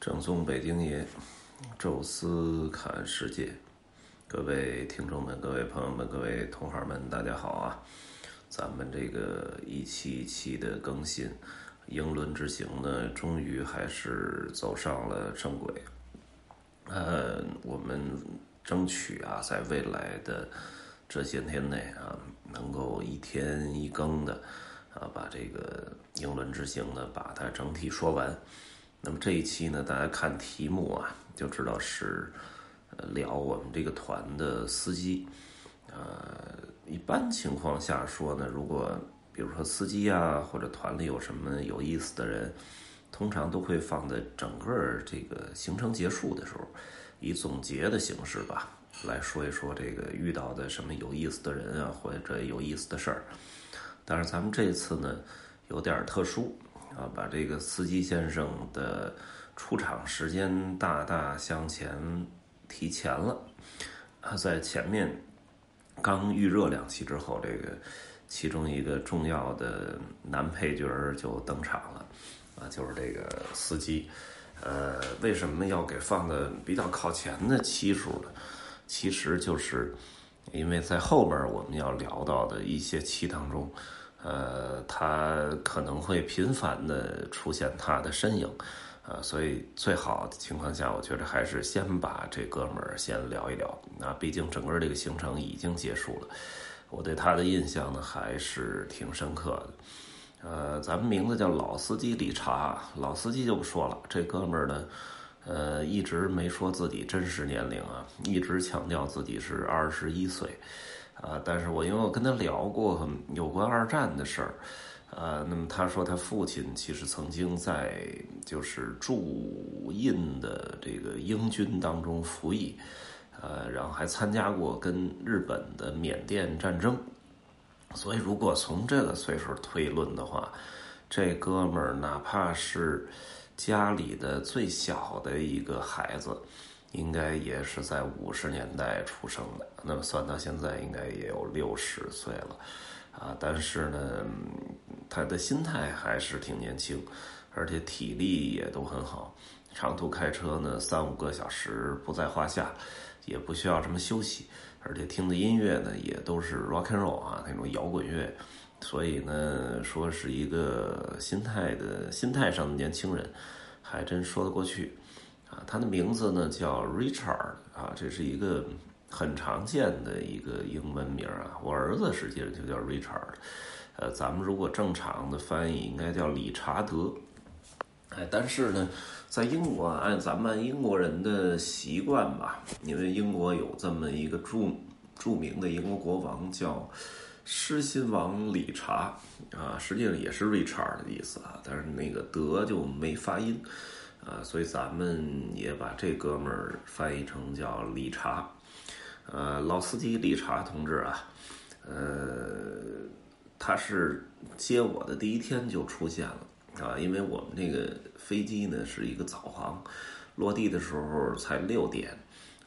正宗北京爷，宙斯看世界，各位听众们、各位朋友们、各位同行们，大家好啊！咱们这个一期一期的更新，英伦之行呢，终于还是走上了正轨。呃，我们争取啊，在未来的这些天内啊，能够一天一更的啊，把这个英伦之行呢，把它整体说完。那么这一期呢，大家看题目啊，就知道是呃聊我们这个团的司机。呃，一般情况下说呢，如果比如说司机啊，或者团里有什么有意思的人，通常都会放在整个这个行程结束的时候，以总结的形式吧，来说一说这个遇到的什么有意思的人啊，或者有意思的事儿。但是咱们这次呢，有点特殊。啊，把这个司机先生的出场时间大大向前提前了。啊，在前面刚预热两期之后，这个其中一个重要的男配角就登场了。啊，就是这个司机。呃，为什么要给放的比较靠前的期数呢？其实就是因为在后边我们要聊到的一些期当中。呃，他可能会频繁的出现他的身影，呃，所以最好的情况下，我觉得还是先把这哥们儿先聊一聊。那毕竟整个这个行程已经结束了，我对他的印象呢还是挺深刻的。呃，咱们名字叫老司机理查，老司机就不说了，这哥们儿呢，呃，一直没说自己真实年龄啊，一直强调自己是二十一岁。啊，但是我因为我跟他聊过有关二战的事儿，呃，那么他说他父亲其实曾经在就是驻印的这个英军当中服役，呃，然后还参加过跟日本的缅甸战争，所以如果从这个岁数推论的话，这哥们儿哪怕是家里的最小的一个孩子。应该也是在五十年代出生的，那么算到现在应该也有六十岁了，啊，但是呢，他的心态还是挺年轻，而且体力也都很好，长途开车呢三五个小时不在话下，也不需要什么休息，而且听的音乐呢也都是 rock and roll 啊那种摇滚乐，所以呢说是一个心态的心态上的年轻人，还真说得过去。啊，他的名字呢叫 Richard 啊，这是一个很常见的一个英文名啊。我儿子实际上就叫 Richard，呃，咱们如果正常的翻译应该叫理查德。哎，但是呢，在英国按咱们英国人的习惯吧，因为英国有这么一个著著名的英国国王叫狮心王理查啊，实际上也是 Richard 的意思啊，但是那个德就没发音。啊，所以咱们也把这哥们儿翻译成叫理查，呃，老司机理查同志啊，呃，他是接我的第一天就出现了啊，因为我们那个飞机呢是一个早航，落地的时候才六点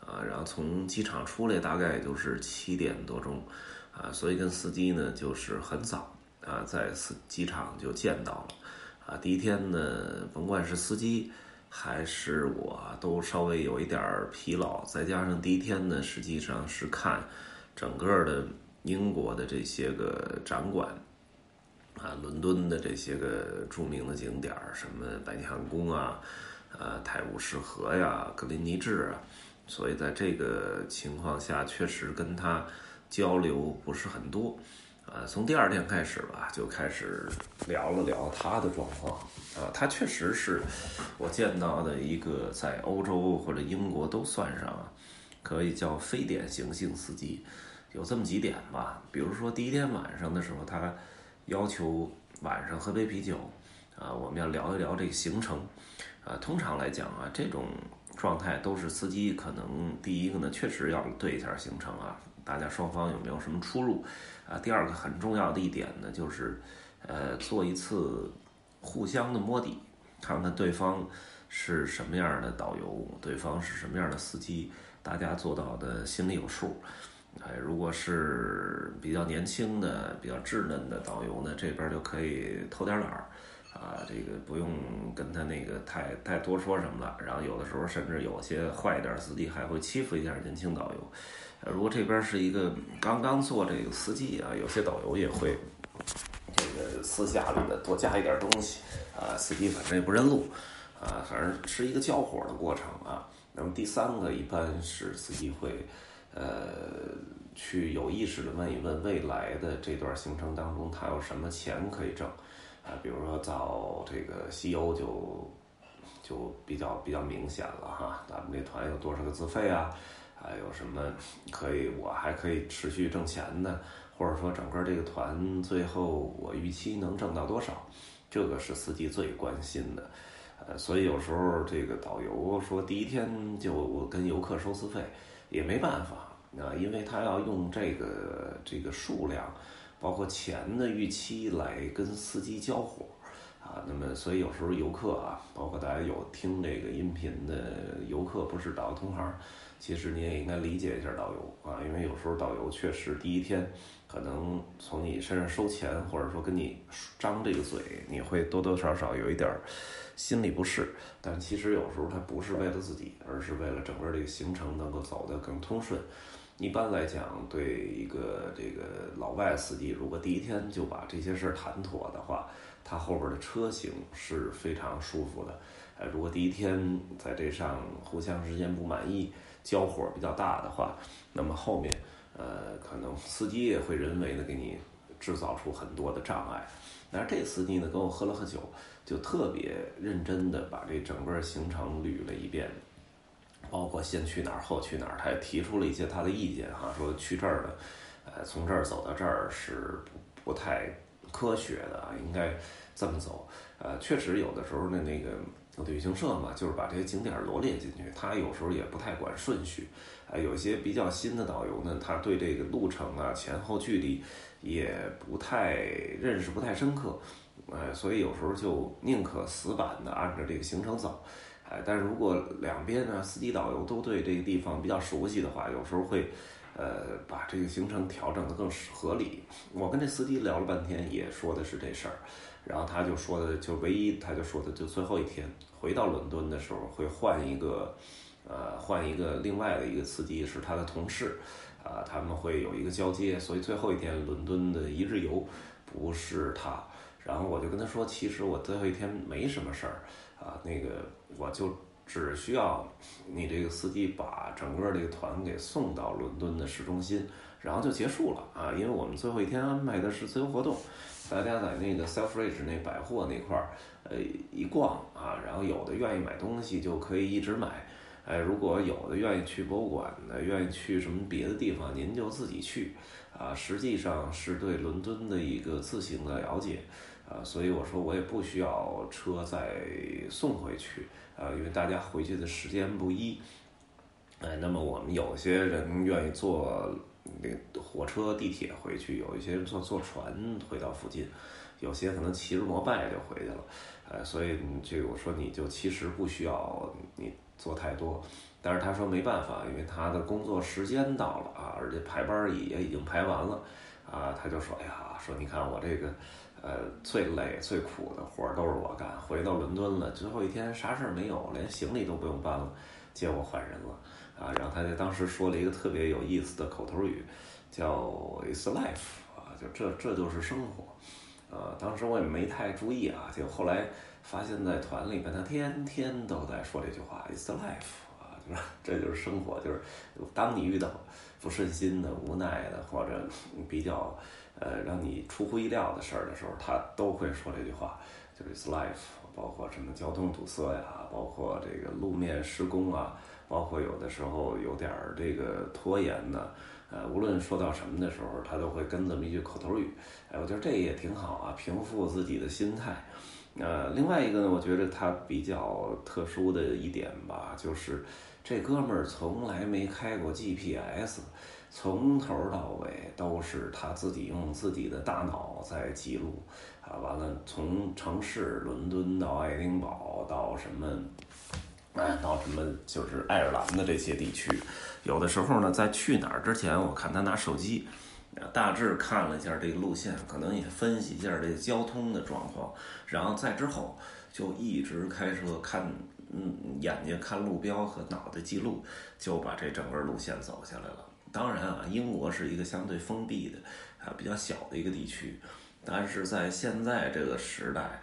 啊，然后从机场出来大概就是七点多钟啊，所以跟司机呢就是很早啊，在机场就见到了。啊，第一天呢，甭管是司机还是我，都稍微有一点疲劳。再加上第一天呢，实际上是看整个的英国的这些个展馆，啊，伦敦的这些个著名的景点什么白金汉宫啊，呃，泰晤士河呀，格林尼治啊，所以在这个情况下，确实跟他交流不是很多。呃，从第二天开始吧，就开始聊了聊他的状况。啊，他确实是我见到的一个在欧洲或者英国都算上，可以叫非典型性司机。有这么几点吧，比如说第一天晚上的时候，他要求晚上喝杯啤酒。啊，我们要聊一聊这个行程。啊，通常来讲啊，这种状态都是司机可能第一个呢，确实要对一下行程啊。大家双方有没有什么出入？啊，第二个很重要的一点呢，就是，呃，做一次互相的摸底，看看对方是什么样的导游，对方是什么样的司机，大家做到的心里有数。哎，如果是比较年轻的、比较稚嫩的导游呢，这边就可以偷点懒儿；啊，这个不用跟他那个太太多说什么了。然后有的时候甚至有些坏一点司机还会欺负一下年轻导游。如果这边是一个刚刚做这个司机啊，有些导游也会这个私下里的多加一点东西啊，司机反正也不认路啊，反正是一个交火的过程啊。那么第三个一般是司机会呃去有意识的问一问未来的这段行程当中他有什么钱可以挣。啊，比如说到这个西欧就就比较比较明显了哈，咱们这团有多少个自费啊？还有什么可以我还可以持续挣钱的？或者说整个这个团最后我预期能挣到多少？这个是司机最关心的。呃，所以有时候这个导游说第一天就我跟游客收自费，也没办法啊，因为他要用这个这个数量。包括钱的预期来跟司机交火，啊，那么所以有时候游客啊，包括大家有听这个音频的游客，不是导游同行，其实你也应该理解一下导游啊，因为有时候导游确实第一天可能从你身上收钱，或者说跟你张这个嘴，你会多多少少有一点心里不适，但其实有时候他不是为了自己，而是为了整个这个行程能够走得更通顺。一般来讲，对一个这个老外司机，如果第一天就把这些事儿谈妥的话，他后边的车型是非常舒服的。呃，如果第一天在这上互相之间不满意，交火比较大的话，那么后面呃可能司机也会人为的给你制造出很多的障碍。但是这司机呢，跟我喝了喝酒，就特别认真的把这整个行程捋了一遍。包括先去哪儿后去哪儿，他也提出了一些他的意见哈，说去这儿的，呃，从这儿走到这儿是不不太科学的啊，应该这么走。呃，确实有的时候呢，那个旅行社嘛，就是把这些景点罗列进去，他有时候也不太管顺序。啊，有些比较新的导游呢，他对这个路程啊、前后距离也不太认识，不太深刻，呃，所以有时候就宁可死板的按照这个行程走。但是如果两边呢，司机导游都对这个地方比较熟悉的话，有时候会，呃，把这个行程调整的更合理。我跟这司机聊了半天，也说的是这事儿，然后他就说的，就唯一他就说的，就最后一天回到伦敦的时候会换一个，呃，换一个另外的一个司机是他的同事，啊，他们会有一个交接，所以最后一天伦敦的一日游不是他。然后我就跟他说，其实我最后一天没什么事儿。啊，那个我就只需要你这个司机把整个这个团给送到伦敦的市中心，然后就结束了啊。因为我们最后一天安排的是自由活动，大家在那个 Selfridge 那百货那块儿，呃，一逛啊，然后有的愿意买东西就可以一直买，哎，如果有的愿意去博物馆的，愿意去什么别的地方，您就自己去啊。实际上是对伦敦的一个自行的了解。啊，所以我说我也不需要车再送回去，啊，因为大家回去的时间不一，哎，那么我们有些人愿意坐那火车、地铁回去，有一些人坐坐船回到附近，有些可能骑着摩拜就回去了，呃，所以这个我说你就其实不需要你做太多，但是他说没办法，因为他的工作时间到了啊，而且排班也也已经排完了，啊，他就说，哎呀，说你看我这个。呃，最累最苦的活儿都是我干。回到伦敦了，最后一天啥事儿没有，连行李都不用搬了，接我换人了啊！然后他就当时说了一个特别有意思的口头语，叫 “It's life” 啊，就这这就是生活。呃，当时我也没太注意啊，就后来发现在团里边，他天天都在说这句话，“It's life” 啊，就是这就是生活，就是当你遇到不顺心的、无奈的或者比较。呃，让你出乎意料的事儿的时候，他都会说这句话，就是 life，包括什么交通堵塞呀，包括这个路面施工啊，包括有的时候有点儿这个拖延呢，呃，无论说到什么的时候，他都会跟这么一句口头语。哎，我觉得这也挺好啊，平复自己的心态。呃，另外一个呢，我觉得他比较特殊的一点吧，就是这哥们儿从来没开过 GPS。从头到尾都是他自己用自己的大脑在记录，啊，完了从城市伦敦到爱丁堡到什么，哎，到什么就是爱尔兰的这些地区，有的时候呢，在去哪儿之前，我看他拿手机，大致看了一下这个路线，可能也分析一下这交通的状况，然后再之后就一直开车看，嗯，眼睛看路标和脑袋记录，就把这整个路线走下来了。当然啊，英国是一个相对封闭的啊比较小的一个地区，但是在现在这个时代，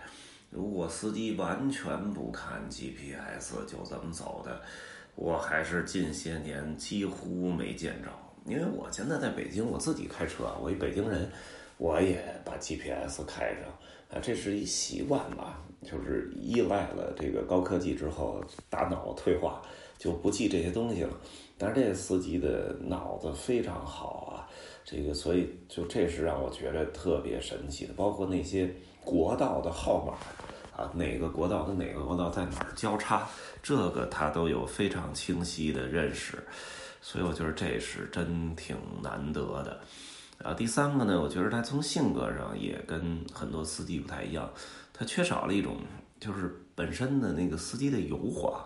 如果司机完全不看 GPS 就这么走的，我还是近些年几乎没见着。因为我现在在北京，我自己开车，我一北京人，我也把 GPS 开着啊，这是一习惯吧，就是依赖了这个高科技之后，大脑退化就不记这些东西了。但是这司机的脑子非常好啊，这个所以就这是让我觉得特别神奇的，包括那些国道的号码啊，哪个国道跟哪个国道在哪儿交叉，这个他都有非常清晰的认识。所以我觉得这是真挺难得的，啊，第三个呢，我觉得他从性格上也跟很多司机不太一样，他缺少了一种就是本身的那个司机的油滑，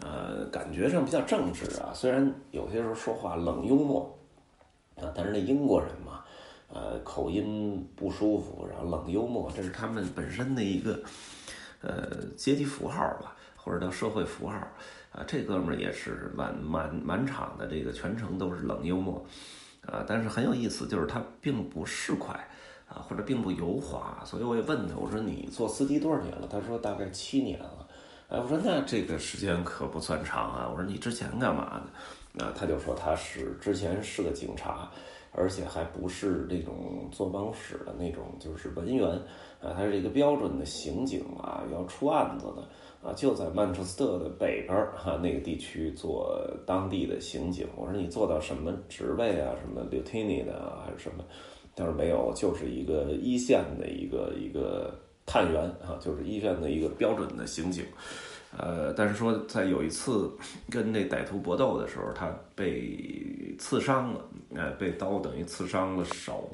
呃，感觉上比较正直啊，虽然有些时候说话冷幽默，啊，但是那英国人嘛，呃，口音不舒服，然后冷幽默，这是他们本身的一个呃阶级符号吧，或者叫社会符号。啊，这哥们儿也是满满满场的这个全程都是冷幽默，啊，但是很有意思，就是他并不是快，啊，或者并不油滑，所以我也问他，我说你做司机多少年了？他说大概七年了，哎，我说那这个时间可不算长啊，我说你之前干嘛的？啊，他就说他是之前是个警察，而且还不是那种坐办公室的那种，就是文员，啊，他是一个标准的刑警啊，要出案子的。啊，就在曼彻斯特的北边儿哈，那个地区做当地的刑警。我说你做到什么职位啊？什么 lieutenant 啊，还是什么？他说没有，就是一个一线的一个一个探员啊，就是一线的一个标准的刑警。呃，但是说在有一次 跟那歹徒搏斗的时候，他被刺伤了，哎，被刀等于刺伤了手，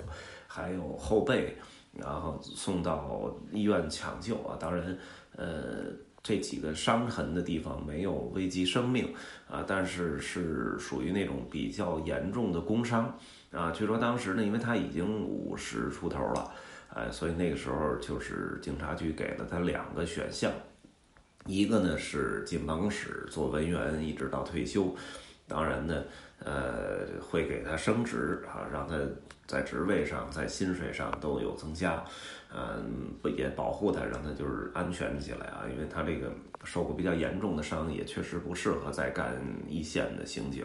还有后背，然后送到医院抢救啊。当然，呃。这几个伤痕的地方没有危及生命啊，但是是属于那种比较严重的工伤啊。据说当时呢，因为他已经五十出头了，哎，所以那个时候就是警察局给了他两个选项，一个呢是进办公室做文员一直到退休，当然呢，呃，会给他升职啊，让他在职位上、在薪水上都有增加。嗯，不也保护他，让他就是安全起来啊，因为他这个受过比较严重的伤，也确实不适合再干一线的刑警。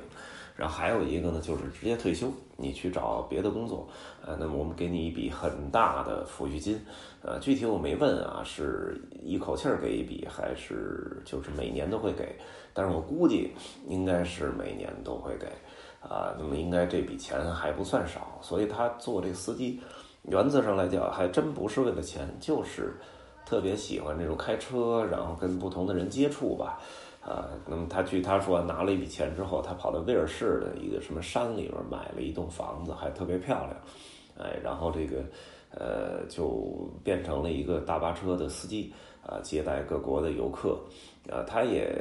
然后还有一个呢，就是直接退休，你去找别的工作。呃，那么我们给你一笔很大的抚恤金，呃，具体我没问啊，是一口气儿给一笔，还是就是每年都会给？但是我估计应该是每年都会给，啊，那么应该这笔钱还不算少，所以他做这个司机。原则上来讲，还真不是为了钱，就是特别喜欢这种开车，然后跟不同的人接触吧。啊，那么他据他说，拿了一笔钱之后，他跑到威尔士的一个什么山里边买了一栋房子，还特别漂亮。哎，然后这个呃，就变成了一个大巴车的司机啊，接待各国的游客。啊，他也。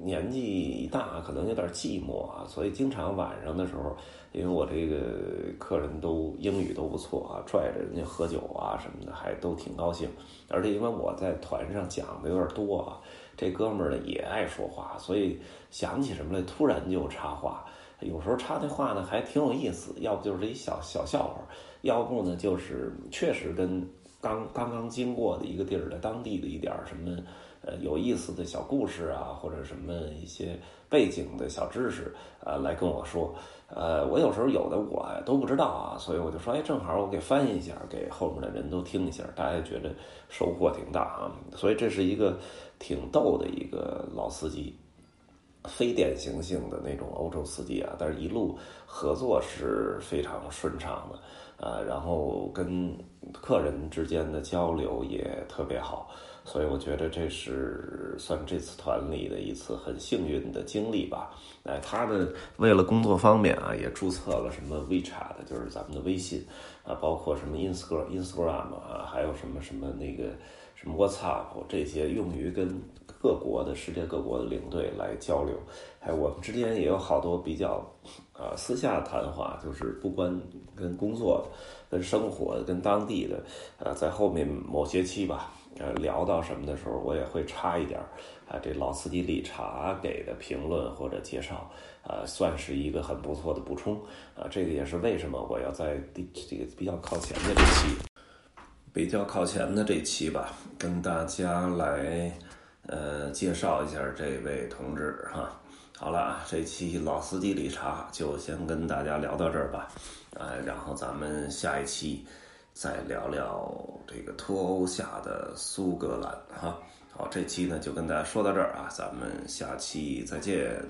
年纪一大，可能有点寂寞啊，所以经常晚上的时候，因为我这个客人都英语都不错啊，拽着人家喝酒啊什么的，还都挺高兴。而且因为我在团上讲的有点多啊，这哥们儿呢也爱说话，所以想起什么来突然就插话。有时候插那话呢还挺有意思，要不就是一小小笑话，要不呢就是确实跟刚刚刚经过的一个地儿的当地的一点什么。呃，有意思的小故事啊，或者什么一些背景的小知识啊，来跟我说。呃，我有时候有的我都不知道啊，所以我就说，哎，正好我给翻译一下，给后面的人都听一下，大家觉得收获挺大啊。所以这是一个挺逗的一个老司机，非典型性的那种欧洲司机啊，但是一路合作是非常顺畅的啊，然后跟客人之间的交流也特别好。所以我觉得这是算这次团里的一次很幸运的经历吧。哎，他呢为了工作方便啊，也注册了什么 WeChat，就是咱们的微信啊，包括什么 Instagram、Instagram 啊，还有什么什么那个什么 WhatsApp 这些用于跟各国的世界各国的领队来交流，哎我们之间也有好多比较啊私下谈话，就是不关跟工作、跟生活、跟当地的，呃，在后面某些期吧，呃，聊到什么的时候，我也会插一点啊，这老司机理查给的评论或者介绍，啊，算是一个很不错的补充，啊，这个也是为什么我要在第这个比较靠前的这期。比较靠前的这期吧，跟大家来呃介绍一下这位同志哈。好了，这期老司机理查就先跟大家聊到这儿吧，呃，然后咱们下一期再聊聊这个脱欧下的苏格兰哈。好，这期呢就跟大家说到这儿啊，咱们下期再见。